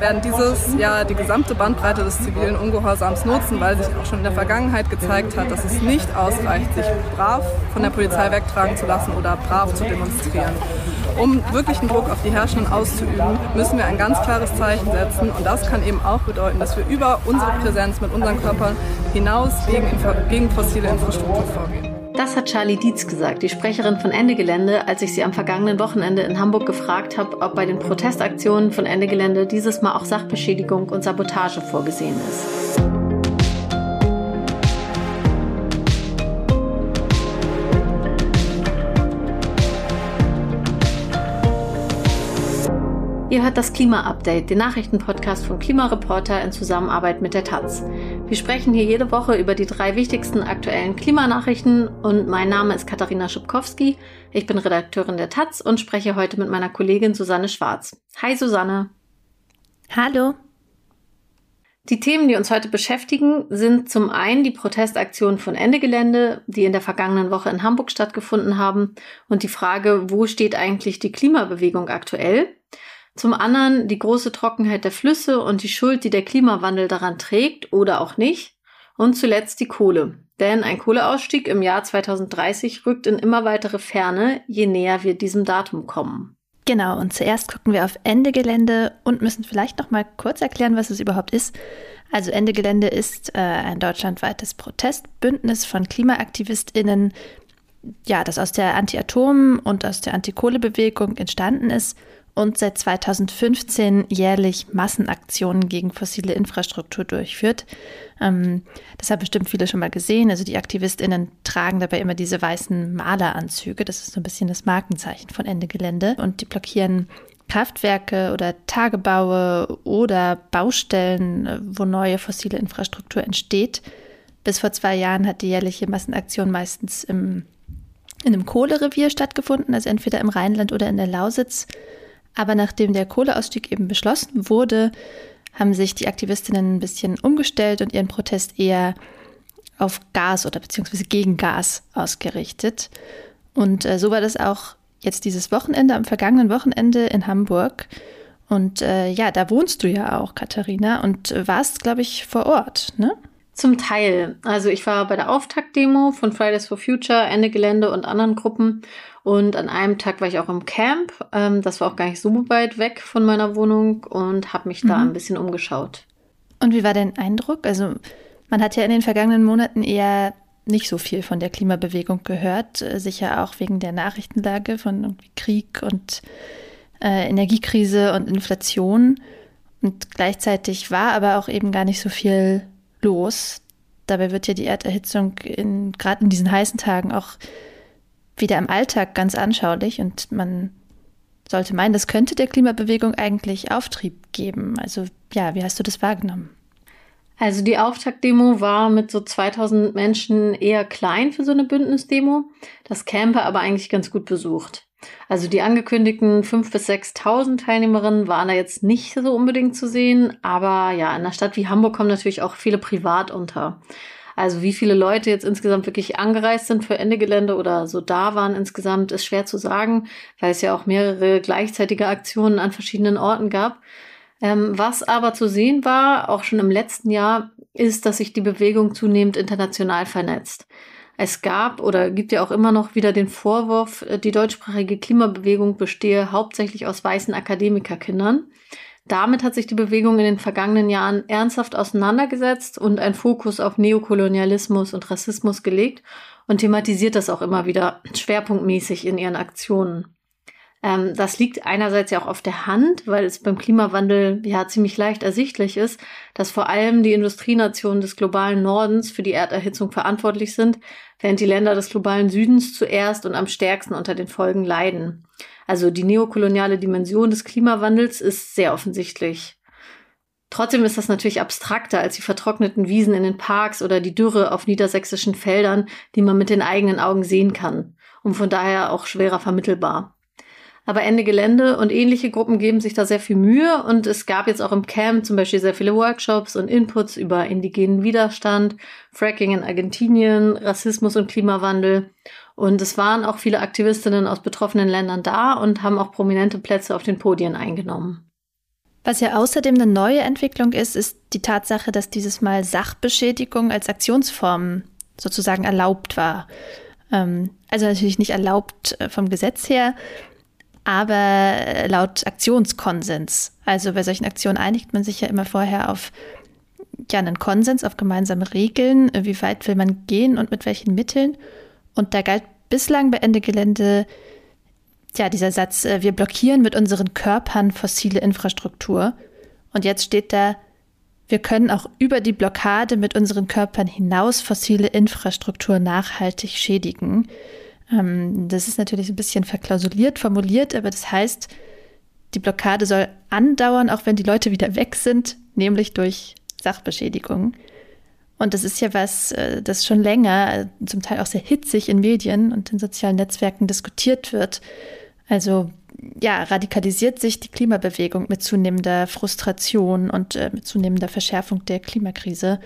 werden dieses Jahr die gesamte Bandbreite des zivilen Ungehorsams nutzen, weil sich auch schon in der Vergangenheit gezeigt hat, dass es nicht ausreicht, sich brav von der Polizei wegtragen zu lassen oder brav zu demonstrieren. Um wirklichen Druck auf die Herrschenden auszuüben, müssen wir ein ganz klares Zeichen setzen und das kann eben auch bedeuten, dass wir über unsere Präsenz mit unseren Körpern hinaus gegen, gegen fossile Infrastruktur vorgehen. Das hat Charlie Dietz gesagt, die Sprecherin von Ende Gelände, als ich sie am vergangenen Wochenende in Hamburg gefragt habe, ob bei den Protestaktionen von Ende Gelände dieses Mal auch Sachbeschädigung und Sabotage vorgesehen ist. Ihr hört das Klima-Update, den Nachrichtenpodcast von Klimareporter in Zusammenarbeit mit der Taz. Wir sprechen hier jede Woche über die drei wichtigsten aktuellen Klimanachrichten und mein Name ist Katharina Schubkowski. Ich bin Redakteurin der Taz und spreche heute mit meiner Kollegin Susanne Schwarz. Hi Susanne. Hallo. Die Themen, die uns heute beschäftigen, sind zum einen die Protestaktionen von Ende Gelände, die in der vergangenen Woche in Hamburg stattgefunden haben, und die Frage, wo steht eigentlich die Klimabewegung aktuell? Zum anderen die große Trockenheit der Flüsse und die Schuld, die der Klimawandel daran trägt oder auch nicht. Und zuletzt die Kohle. Denn ein Kohleausstieg im Jahr 2030 rückt in immer weitere Ferne, je näher wir diesem Datum kommen. Genau, und zuerst gucken wir auf Ende Gelände und müssen vielleicht noch mal kurz erklären, was es überhaupt ist. Also Ende Gelände ist äh, ein deutschlandweites Protestbündnis von KlimaaktivistInnen, ja, das aus der Anti-Atom- und aus der Anti-Kohle-Bewegung entstanden ist und seit 2015 jährlich Massenaktionen gegen fossile Infrastruktur durchführt. Ähm, das haben bestimmt viele schon mal gesehen. Also die AktivistInnen tragen dabei immer diese weißen Maleranzüge. Das ist so ein bisschen das Markenzeichen von Ende Gelände. Und die blockieren Kraftwerke oder Tagebaue oder Baustellen, wo neue fossile Infrastruktur entsteht. Bis vor zwei Jahren hat die jährliche Massenaktion meistens im, in einem Kohlerevier stattgefunden, also entweder im Rheinland oder in der Lausitz. Aber nachdem der Kohleausstieg eben beschlossen wurde, haben sich die Aktivistinnen ein bisschen umgestellt und ihren Protest eher auf Gas oder beziehungsweise gegen Gas ausgerichtet. Und äh, so war das auch jetzt dieses Wochenende, am vergangenen Wochenende in Hamburg. Und äh, ja, da wohnst du ja auch, Katharina, und warst, glaube ich, vor Ort, ne? Zum Teil. Also ich war bei der Auftaktdemo von Fridays for Future, Ende Gelände und anderen Gruppen und an einem Tag war ich auch im Camp. Ähm, das war auch gar nicht so weit weg von meiner Wohnung und habe mich mhm. da ein bisschen umgeschaut. Und wie war dein Eindruck? Also man hat ja in den vergangenen Monaten eher nicht so viel von der Klimabewegung gehört, äh, sicher auch wegen der Nachrichtenlage von Krieg und äh, Energiekrise und Inflation. Und gleichzeitig war aber auch eben gar nicht so viel los. Dabei wird ja die Erderhitzung gerade in diesen heißen Tagen auch wieder im Alltag ganz anschaulich und man sollte meinen, das könnte der Klimabewegung eigentlich Auftrieb geben. Also ja, wie hast du das wahrgenommen? Also die Auftaktdemo war mit so 2000 Menschen eher klein für so eine Bündnisdemo. Das Camper aber eigentlich ganz gut besucht. Also die angekündigten 5.000 bis 6.000 Teilnehmerinnen waren da jetzt nicht so unbedingt zu sehen. Aber ja, in einer Stadt wie Hamburg kommen natürlich auch viele privat unter. Also wie viele Leute jetzt insgesamt wirklich angereist sind für Ende Gelände oder so da waren insgesamt, ist schwer zu sagen, weil es ja auch mehrere gleichzeitige Aktionen an verschiedenen Orten gab. Ähm, was aber zu sehen war, auch schon im letzten Jahr, ist, dass sich die Bewegung zunehmend international vernetzt. Es gab oder gibt ja auch immer noch wieder den Vorwurf, äh, die deutschsprachige Klimabewegung bestehe hauptsächlich aus weißen Akademikerkindern. Damit hat sich die Bewegung in den vergangenen Jahren ernsthaft auseinandergesetzt und einen Fokus auf Neokolonialismus und Rassismus gelegt und thematisiert das auch immer wieder schwerpunktmäßig in ihren Aktionen. Ähm, das liegt einerseits ja auch auf der Hand, weil es beim Klimawandel ja ziemlich leicht ersichtlich ist, dass vor allem die Industrienationen des globalen Nordens für die Erderhitzung verantwortlich sind, während die Länder des globalen Südens zuerst und am stärksten unter den Folgen leiden. Also die neokoloniale Dimension des Klimawandels ist sehr offensichtlich. Trotzdem ist das natürlich abstrakter als die vertrockneten Wiesen in den Parks oder die Dürre auf niedersächsischen Feldern, die man mit den eigenen Augen sehen kann und von daher auch schwerer vermittelbar. Aber Ende Gelände und ähnliche Gruppen geben sich da sehr viel Mühe und es gab jetzt auch im Camp zum Beispiel sehr viele Workshops und Inputs über indigenen Widerstand, Fracking in Argentinien, Rassismus und Klimawandel und es waren auch viele Aktivistinnen aus betroffenen Ländern da und haben auch prominente Plätze auf den Podien eingenommen. Was ja außerdem eine neue Entwicklung ist, ist die Tatsache, dass dieses Mal Sachbeschädigung als Aktionsform sozusagen erlaubt war. Ähm, also natürlich nicht erlaubt äh, vom Gesetz her, aber laut Aktionskonsens. Also bei solchen Aktionen einigt man sich ja immer vorher auf ja, einen Konsens, auf gemeinsame Regeln, wie weit will man gehen und mit welchen Mitteln. Und da galt bislang bei Ende Gelände ja, dieser Satz, äh, wir blockieren mit unseren Körpern fossile Infrastruktur. Und jetzt steht da, wir können auch über die Blockade mit unseren Körpern hinaus fossile Infrastruktur nachhaltig schädigen. Ähm, das ist natürlich ein bisschen verklausuliert formuliert, aber das heißt, die Blockade soll andauern, auch wenn die Leute wieder weg sind, nämlich durch Sachbeschädigung. Und das ist ja was, äh, das schon länger, äh, zum Teil auch sehr hitzig in Medien und in sozialen Netzwerken diskutiert wird. Also ja, radikalisiert sich die Klimabewegung mit zunehmender Frustration und äh, mit zunehmender Verschärfung der Klimakrise.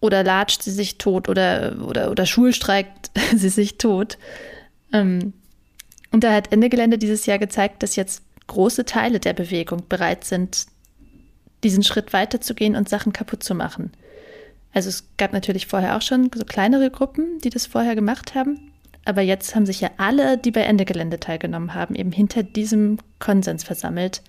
Oder latscht sie sich tot oder, oder, oder schulstreikt sie sich tot. Ähm, und da hat Ende Gelände dieses Jahr gezeigt, dass jetzt große Teile der Bewegung bereit sind, diesen Schritt weiterzugehen und Sachen kaputt zu machen. Also es gab natürlich vorher auch schon so kleinere Gruppen, die das vorher gemacht haben. Aber jetzt haben sich ja alle, die bei Ende Gelände teilgenommen haben, eben hinter diesem Konsens versammelt,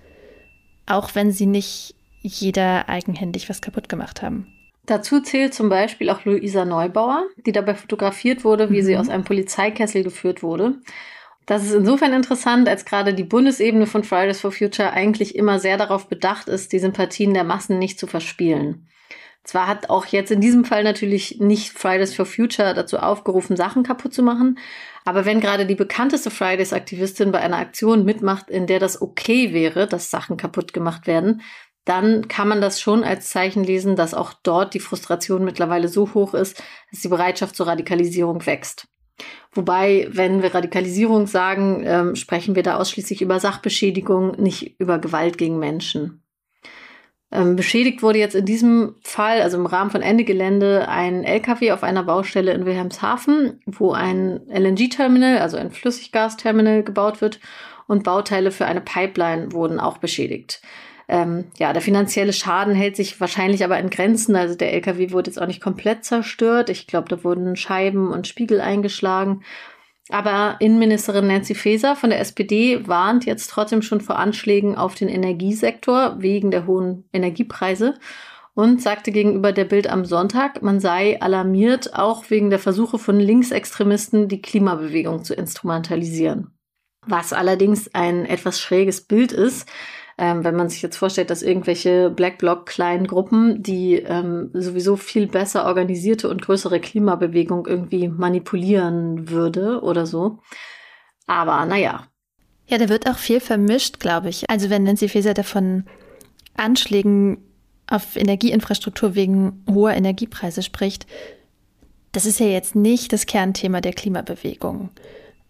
auch wenn sie nicht jeder eigenhändig was kaputt gemacht haben. Dazu zählt zum Beispiel auch Luisa Neubauer, die dabei fotografiert wurde, wie mhm. sie aus einem Polizeikessel geführt wurde. Das ist insofern interessant, als gerade die Bundesebene von Fridays for Future eigentlich immer sehr darauf bedacht ist, die Sympathien der Massen nicht zu verspielen. Zwar hat auch jetzt in diesem Fall natürlich nicht Fridays for Future dazu aufgerufen, Sachen kaputt zu machen, aber wenn gerade die bekannteste Fridays-Aktivistin bei einer Aktion mitmacht, in der das okay wäre, dass Sachen kaputt gemacht werden, dann kann man das schon als Zeichen lesen, dass auch dort die Frustration mittlerweile so hoch ist, dass die Bereitschaft zur Radikalisierung wächst. Wobei, wenn wir Radikalisierung sagen, ähm, sprechen wir da ausschließlich über Sachbeschädigung, nicht über Gewalt gegen Menschen. Ähm, beschädigt wurde jetzt in diesem Fall, also im Rahmen von Ende Gelände, ein LKW auf einer Baustelle in Wilhelmshaven, wo ein LNG-Terminal, also ein Flüssiggasterminal gebaut wird und Bauteile für eine Pipeline wurden auch beschädigt. Ähm, ja, der finanzielle Schaden hält sich wahrscheinlich aber in Grenzen. Also der LKW wurde jetzt auch nicht komplett zerstört. Ich glaube, da wurden Scheiben und Spiegel eingeschlagen. Aber Innenministerin Nancy Faeser von der SPD warnt jetzt trotzdem schon vor Anschlägen auf den Energiesektor wegen der hohen Energiepreise und sagte gegenüber der Bild am Sonntag, man sei alarmiert, auch wegen der Versuche von Linksextremisten, die Klimabewegung zu instrumentalisieren. Was allerdings ein etwas schräges Bild ist, ähm, wenn man sich jetzt vorstellt, dass irgendwelche Black Bloc kleinen Gruppen, die ähm, sowieso viel besser organisierte und größere Klimabewegung irgendwie manipulieren würde oder so. Aber naja. Ja, da wird auch viel vermischt, glaube ich. Also wenn Nancy Faeser davon Anschlägen auf Energieinfrastruktur wegen hoher Energiepreise spricht, das ist ja jetzt nicht das Kernthema der Klimabewegung.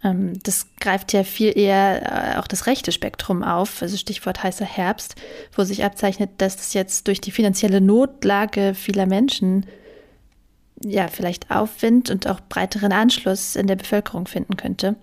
Ähm, das greift ja viel eher äh, auch das rechte Spektrum auf, also Stichwort heißer Herbst, wo sich abzeichnet, dass es jetzt durch die finanzielle Notlage vieler Menschen ja vielleicht Aufwind und auch breiteren Anschluss in der Bevölkerung finden könnte.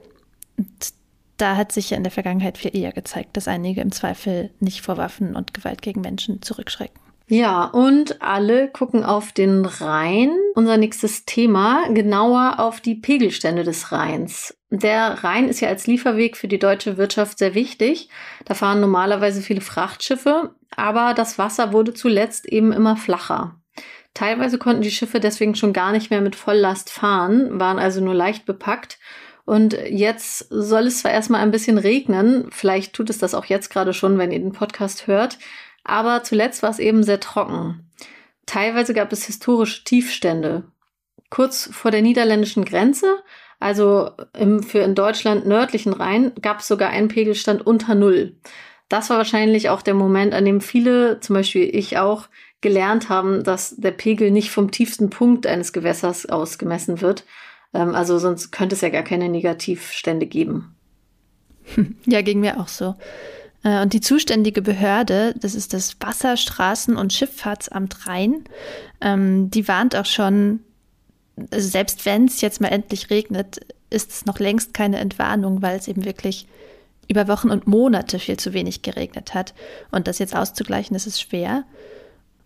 Und da hat sich ja in der Vergangenheit viel eher gezeigt, dass einige im Zweifel nicht vor Waffen und Gewalt gegen Menschen zurückschrecken. Ja, und alle gucken auf den Rhein. Unser nächstes Thema, genauer auf die Pegelstände des Rheins. Der Rhein ist ja als Lieferweg für die deutsche Wirtschaft sehr wichtig. Da fahren normalerweise viele Frachtschiffe, aber das Wasser wurde zuletzt eben immer flacher. Teilweise konnten die Schiffe deswegen schon gar nicht mehr mit Volllast fahren, waren also nur leicht bepackt. Und jetzt soll es zwar erstmal ein bisschen regnen, vielleicht tut es das auch jetzt gerade schon, wenn ihr den Podcast hört, aber zuletzt war es eben sehr trocken. Teilweise gab es historische Tiefstände. Kurz vor der niederländischen Grenze, also im für in Deutschland nördlichen Rhein, gab es sogar einen Pegelstand unter Null. Das war wahrscheinlich auch der Moment, an dem viele, zum Beispiel ich auch, gelernt haben, dass der Pegel nicht vom tiefsten Punkt eines Gewässers aus gemessen wird. Ähm, also sonst könnte es ja gar keine Negativstände geben. Ja, ging mir auch so. Äh, und die zuständige Behörde, das ist das Wasserstraßen- und Schifffahrtsamt Rhein, ähm, die warnt auch schon, also selbst wenn es jetzt mal endlich regnet, ist es noch längst keine Entwarnung, weil es eben wirklich über Wochen und Monate viel zu wenig geregnet hat. Und das jetzt auszugleichen, das ist schwer.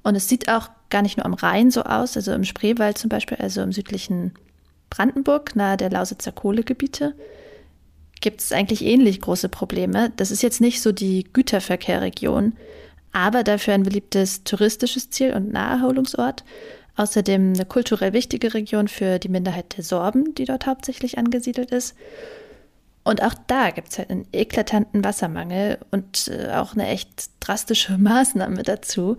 Und es sieht auch gar nicht nur am Rhein so aus, also im Spreewald zum Beispiel, also im südlichen Brandenburg, nahe der Lausitzer Kohlegebiete, gibt es eigentlich ähnlich große Probleme. Das ist jetzt nicht so die Güterverkehrregion, aber dafür ein beliebtes touristisches Ziel und Naherholungsort. Außerdem eine kulturell wichtige Region für die Minderheit der Sorben, die dort hauptsächlich angesiedelt ist. Und auch da gibt es halt einen eklatanten Wassermangel und äh, auch eine echt drastische Maßnahme dazu.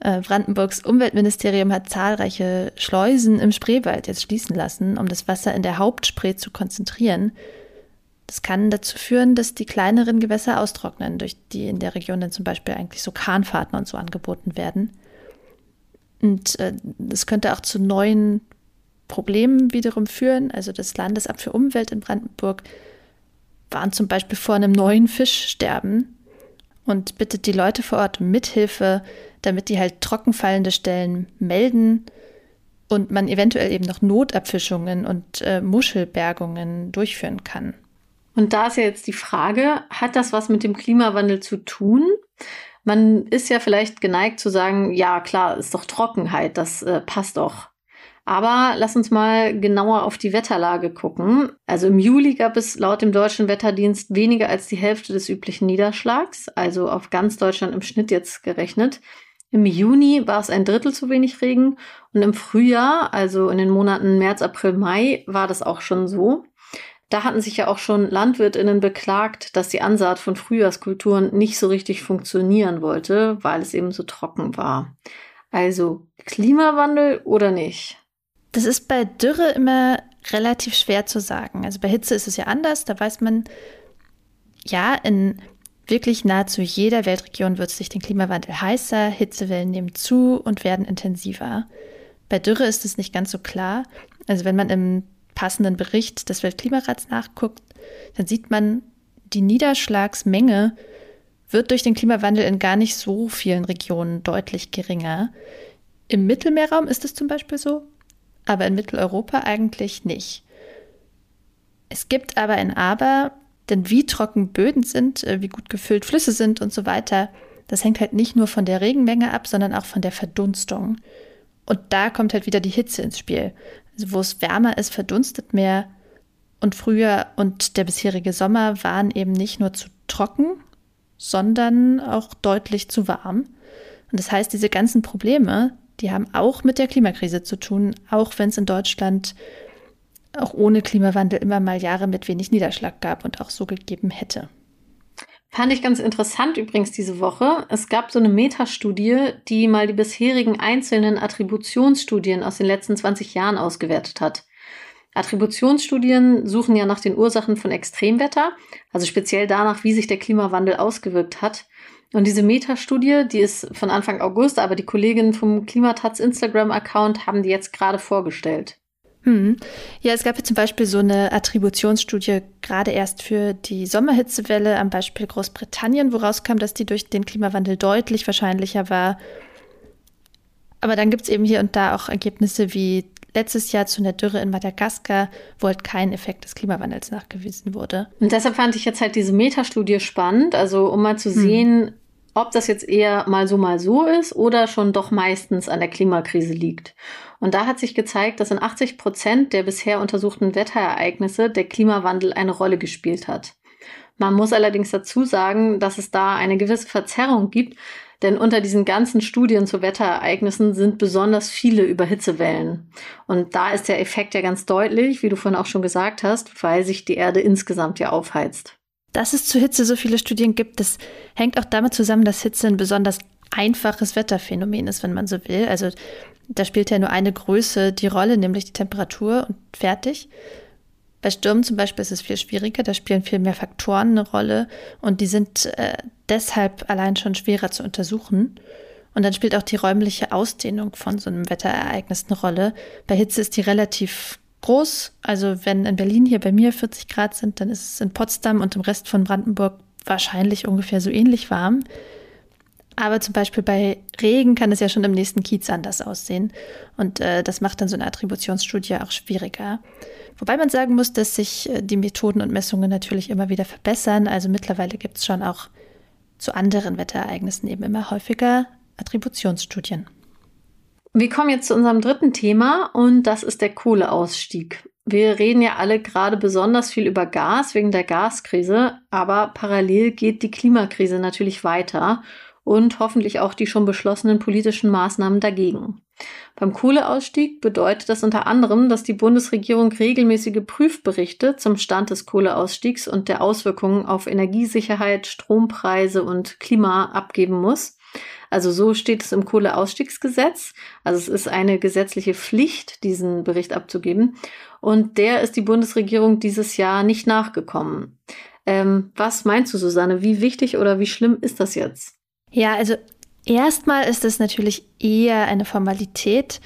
Äh, Brandenburgs Umweltministerium hat zahlreiche Schleusen im Spreewald jetzt schließen lassen, um das Wasser in der Hauptspree zu konzentrieren. Das kann dazu führen, dass die kleineren Gewässer austrocknen, durch die in der Region dann zum Beispiel eigentlich so Kahnfahrten und so angeboten werden. Und äh, das könnte auch zu neuen Problemen wiederum führen. Also das Landesamt für Umwelt in Brandenburg warnt zum Beispiel vor einem neuen Fischsterben und bittet die Leute vor Ort um Mithilfe, damit die halt trockenfallende Stellen melden und man eventuell eben noch Notabfischungen und äh, Muschelbergungen durchführen kann. Und da ist ja jetzt die Frage, hat das was mit dem Klimawandel zu tun? Man ist ja vielleicht geneigt zu sagen, ja klar, ist doch Trockenheit, das äh, passt doch. Aber lass uns mal genauer auf die Wetterlage gucken. Also im Juli gab es laut dem deutschen Wetterdienst weniger als die Hälfte des üblichen Niederschlags, also auf ganz Deutschland im Schnitt jetzt gerechnet. Im Juni war es ein Drittel zu wenig Regen und im Frühjahr, also in den Monaten März, April, Mai, war das auch schon so. Da hatten sich ja auch schon Landwirtinnen beklagt, dass die Ansaat von Frühjahrskulturen nicht so richtig funktionieren wollte, weil es eben so trocken war. Also Klimawandel oder nicht? Das ist bei Dürre immer relativ schwer zu sagen. Also bei Hitze ist es ja anders. Da weiß man, ja, in wirklich nahezu jeder Weltregion wird sich den Klimawandel heißer, Hitzewellen nehmen zu und werden intensiver. Bei Dürre ist es nicht ganz so klar. Also wenn man im passenden Bericht des Weltklimarats nachguckt, dann sieht man, die Niederschlagsmenge wird durch den Klimawandel in gar nicht so vielen Regionen deutlich geringer. Im Mittelmeerraum ist es zum Beispiel so, aber in Mitteleuropa eigentlich nicht. Es gibt aber ein Aber, denn wie trocken Böden sind, äh, wie gut gefüllt Flüsse sind und so weiter, das hängt halt nicht nur von der Regenmenge ab, sondern auch von der Verdunstung. Und da kommt halt wieder die Hitze ins Spiel. Also wo es wärmer ist, verdunstet mehr. Und Frühjahr und der bisherige Sommer waren eben nicht nur zu trocken, sondern auch deutlich zu warm. Und das heißt, diese ganzen Probleme, die haben auch mit der Klimakrise zu tun, auch wenn es in Deutschland auch ohne Klimawandel immer mal Jahre mit wenig Niederschlag gab und auch so gegeben hätte. Fand ich ganz interessant übrigens diese Woche. Es gab so eine Metastudie, die mal die bisherigen einzelnen Attributionsstudien aus den letzten 20 Jahren ausgewertet hat. Attributionsstudien suchen ja nach den Ursachen von Extremwetter, also speziell danach, wie sich der Klimawandel ausgewirkt hat. Und diese Metastudie, die ist von Anfang August, aber die Kolleginnen vom Klimatats Instagram-Account haben die jetzt gerade vorgestellt. Hm. Ja, es gab ja zum Beispiel so eine Attributionsstudie gerade erst für die Sommerhitzewelle am Beispiel Großbritannien, wo rauskam, dass die durch den Klimawandel deutlich wahrscheinlicher war. Aber dann gibt es eben hier und da auch Ergebnisse wie letztes Jahr zu einer Dürre in Madagaskar, wo halt kein Effekt des Klimawandels nachgewiesen wurde. Und deshalb fand ich jetzt halt diese Metastudie spannend, also um mal zu hm. sehen, ob das jetzt eher mal so, mal so ist oder schon doch meistens an der Klimakrise liegt. Und da hat sich gezeigt, dass in 80 Prozent der bisher untersuchten Wetterereignisse der Klimawandel eine Rolle gespielt hat. Man muss allerdings dazu sagen, dass es da eine gewisse Verzerrung gibt, denn unter diesen ganzen Studien zu Wetterereignissen sind besonders viele über Hitzewellen. Und da ist der Effekt ja ganz deutlich, wie du vorhin auch schon gesagt hast, weil sich die Erde insgesamt ja aufheizt. Dass es zu Hitze so viele Studien gibt, das hängt auch damit zusammen, dass Hitze ein besonders einfaches Wetterphänomen ist, wenn man so will. Also da spielt ja nur eine Größe die Rolle, nämlich die Temperatur und fertig. Bei Stürmen zum Beispiel ist es viel schwieriger, da spielen viel mehr Faktoren eine Rolle und die sind äh, deshalb allein schon schwerer zu untersuchen. Und dann spielt auch die räumliche Ausdehnung von so einem Wetterereignis eine Rolle. Bei Hitze ist die relativ groß. Also wenn in Berlin hier bei mir 40 Grad sind, dann ist es in Potsdam und im Rest von Brandenburg wahrscheinlich ungefähr so ähnlich warm. Aber zum Beispiel bei Regen kann es ja schon im nächsten Kiez anders aussehen. Und äh, das macht dann so eine Attributionsstudie auch schwieriger. Wobei man sagen muss, dass sich äh, die Methoden und Messungen natürlich immer wieder verbessern. Also mittlerweile gibt es schon auch zu anderen Wetterereignissen eben immer häufiger Attributionsstudien. Wir kommen jetzt zu unserem dritten Thema und das ist der Kohleausstieg. Wir reden ja alle gerade besonders viel über Gas wegen der Gaskrise, aber parallel geht die Klimakrise natürlich weiter und hoffentlich auch die schon beschlossenen politischen Maßnahmen dagegen. Beim Kohleausstieg bedeutet das unter anderem, dass die Bundesregierung regelmäßige Prüfberichte zum Stand des Kohleausstiegs und der Auswirkungen auf Energiesicherheit, Strompreise und Klima abgeben muss. Also so steht es im Kohleausstiegsgesetz. Also es ist eine gesetzliche Pflicht, diesen Bericht abzugeben. Und der ist die Bundesregierung dieses Jahr nicht nachgekommen. Ähm, was meinst du, Susanne? Wie wichtig oder wie schlimm ist das jetzt? Ja, also erstmal ist es natürlich eher eine Formalität.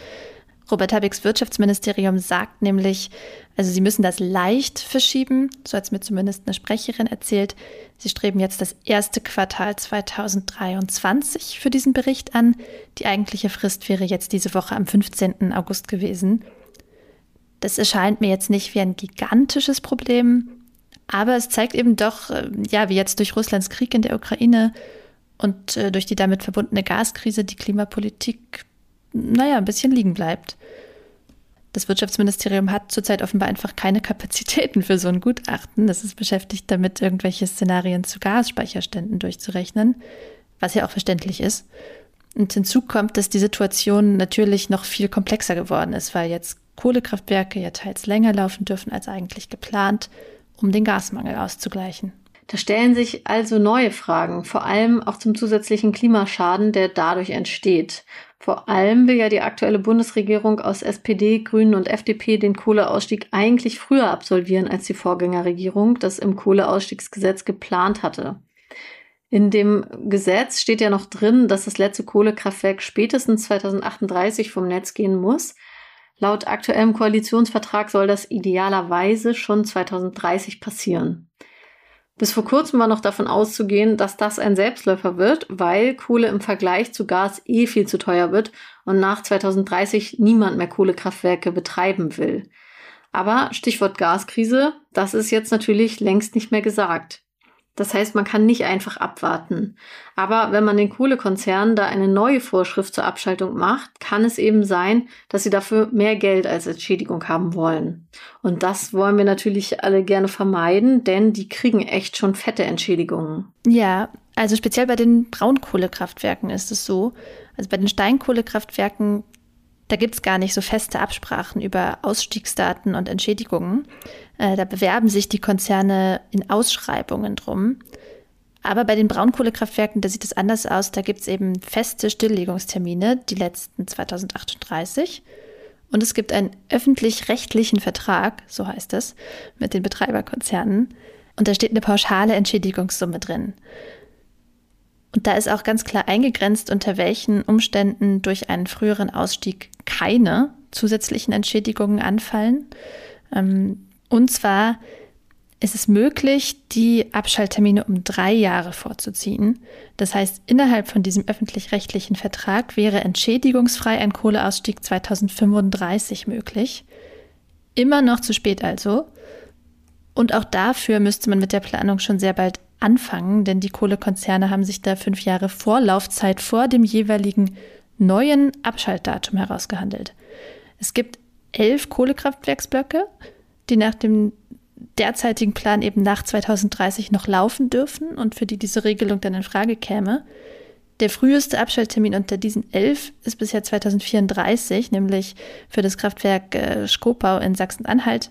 Robert Habecks Wirtschaftsministerium sagt nämlich, also sie müssen das leicht verschieben, so hat es mir zumindest eine Sprecherin erzählt. Sie streben jetzt das erste Quartal 2023 für diesen Bericht an. Die eigentliche Frist wäre jetzt diese Woche am 15. August gewesen. Das erscheint mir jetzt nicht wie ein gigantisches Problem, aber es zeigt eben doch, äh, ja, wie jetzt durch Russlands Krieg in der Ukraine und äh, durch die damit verbundene Gaskrise die Klimapolitik, naja, ein bisschen liegen bleibt. Das Wirtschaftsministerium hat zurzeit offenbar einfach keine Kapazitäten für so ein Gutachten. Das ist beschäftigt damit, irgendwelche Szenarien zu Gasspeicherständen durchzurechnen, was ja auch verständlich ist. Und hinzu kommt, dass die Situation natürlich noch viel komplexer geworden ist, weil jetzt Kohlekraftwerke ja teils länger laufen dürfen als eigentlich geplant, um den Gasmangel auszugleichen. Da stellen sich also neue Fragen, vor allem auch zum zusätzlichen Klimaschaden, der dadurch entsteht. Vor allem will ja die aktuelle Bundesregierung aus SPD, Grünen und FDP den Kohleausstieg eigentlich früher absolvieren als die Vorgängerregierung, das im Kohleausstiegsgesetz geplant hatte. In dem Gesetz steht ja noch drin, dass das letzte Kohlekraftwerk spätestens 2038 vom Netz gehen muss. Laut aktuellem Koalitionsvertrag soll das idealerweise schon 2030 passieren. Bis vor kurzem war noch davon auszugehen, dass das ein Selbstläufer wird, weil Kohle im Vergleich zu Gas eh viel zu teuer wird und nach 2030 niemand mehr Kohlekraftwerke betreiben will. Aber Stichwort Gaskrise, das ist jetzt natürlich längst nicht mehr gesagt. Das heißt, man kann nicht einfach abwarten. Aber wenn man den Kohlekonzernen da eine neue Vorschrift zur Abschaltung macht, kann es eben sein, dass sie dafür mehr Geld als Entschädigung haben wollen. Und das wollen wir natürlich alle gerne vermeiden, denn die kriegen echt schon fette Entschädigungen. Ja, also speziell bei den Braunkohlekraftwerken ist es so. Also bei den Steinkohlekraftwerken da gibt es gar nicht so feste Absprachen über Ausstiegsdaten und Entschädigungen. Äh, da bewerben sich die Konzerne in Ausschreibungen drum. Aber bei den Braunkohlekraftwerken, da sieht es anders aus. Da gibt es eben feste Stilllegungstermine, die letzten 2038. Und es gibt einen öffentlich-rechtlichen Vertrag, so heißt es, mit den Betreiberkonzernen. Und da steht eine pauschale Entschädigungssumme drin. Und da ist auch ganz klar eingegrenzt, unter welchen Umständen durch einen früheren Ausstieg keine zusätzlichen Entschädigungen anfallen. Ähm, und zwar ist es möglich, die Abschalttermine um drei Jahre vorzuziehen. Das heißt, innerhalb von diesem öffentlich-rechtlichen Vertrag wäre entschädigungsfrei ein Kohleausstieg 2035 möglich. Immer noch zu spät also. Und auch dafür müsste man mit der Planung schon sehr bald anfangen, denn die Kohlekonzerne haben sich da fünf Jahre Vorlaufzeit vor dem jeweiligen neuen Abschaltdatum herausgehandelt. Es gibt elf Kohlekraftwerksblöcke, die nach dem derzeitigen Plan eben nach 2030 noch laufen dürfen und für die diese Regelung dann in Frage käme. Der früheste Abschalttermin unter diesen elf ist bisher 2034, nämlich für das Kraftwerk äh, Skopau in Sachsen-Anhalt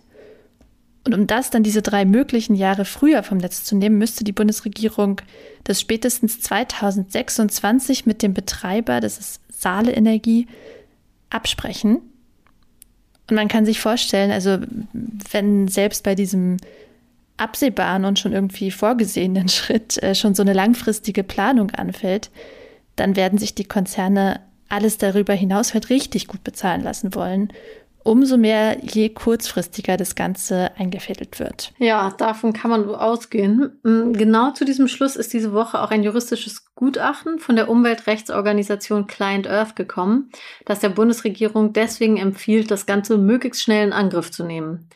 und um das dann diese drei möglichen Jahre früher vom Netz zu nehmen, müsste die Bundesregierung das spätestens 2026 mit dem Betreiber, das ist Saale Energie, absprechen. Und man kann sich vorstellen, also wenn selbst bei diesem absehbaren und schon irgendwie vorgesehenen Schritt äh, schon so eine langfristige Planung anfällt, dann werden sich die Konzerne alles darüber hinaus halt richtig gut bezahlen lassen wollen umso mehr, je kurzfristiger das Ganze eingefädelt wird. Ja, davon kann man ausgehen. Mm, genau zu diesem Schluss ist diese Woche auch ein juristisches Gutachten von der Umweltrechtsorganisation Client Earth gekommen, das der Bundesregierung deswegen empfiehlt, das Ganze möglichst schnell in Angriff zu nehmen.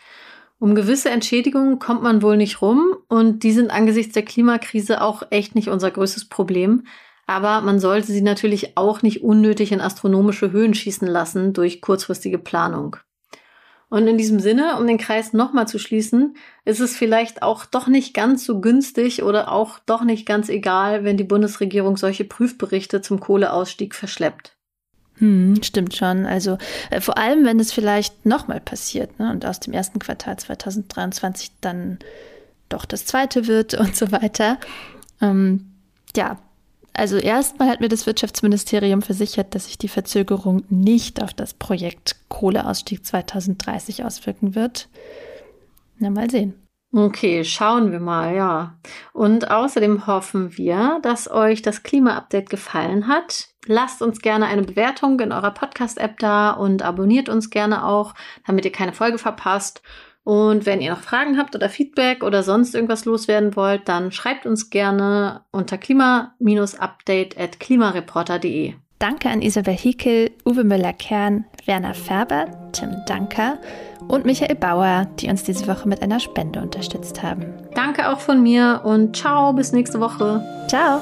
Um gewisse Entschädigungen kommt man wohl nicht rum und die sind angesichts der Klimakrise auch echt nicht unser größtes Problem. Aber man sollte sie natürlich auch nicht unnötig in astronomische Höhen schießen lassen durch kurzfristige Planung. Und in diesem Sinne, um den Kreis nochmal zu schließen, ist es vielleicht auch doch nicht ganz so günstig oder auch doch nicht ganz egal, wenn die Bundesregierung solche Prüfberichte zum Kohleausstieg verschleppt. Hm, stimmt schon. Also äh, vor allem, wenn es vielleicht nochmal passiert ne, und aus dem ersten Quartal 2023 dann doch das zweite wird und so weiter. Ähm, ja, also erstmal hat mir das Wirtschaftsministerium versichert, dass sich die Verzögerung nicht auf das Projekt Kohleausstieg 2030 auswirken wird. Na, mal sehen. Okay, schauen wir mal, ja. Und außerdem hoffen wir, dass euch das Klima-Update gefallen hat. Lasst uns gerne eine Bewertung in eurer Podcast-App da und abonniert uns gerne auch, damit ihr keine Folge verpasst. Und wenn ihr noch Fragen habt oder Feedback oder sonst irgendwas loswerden wollt, dann schreibt uns gerne unter klima-update at klimareporter.de. Danke an Isabel Hickel, Uwe Müller-Kern, Werner Färber, Tim Danker und Michael Bauer, die uns diese Woche mit einer Spende unterstützt haben. Danke auch von mir und ciao, bis nächste Woche. Ciao.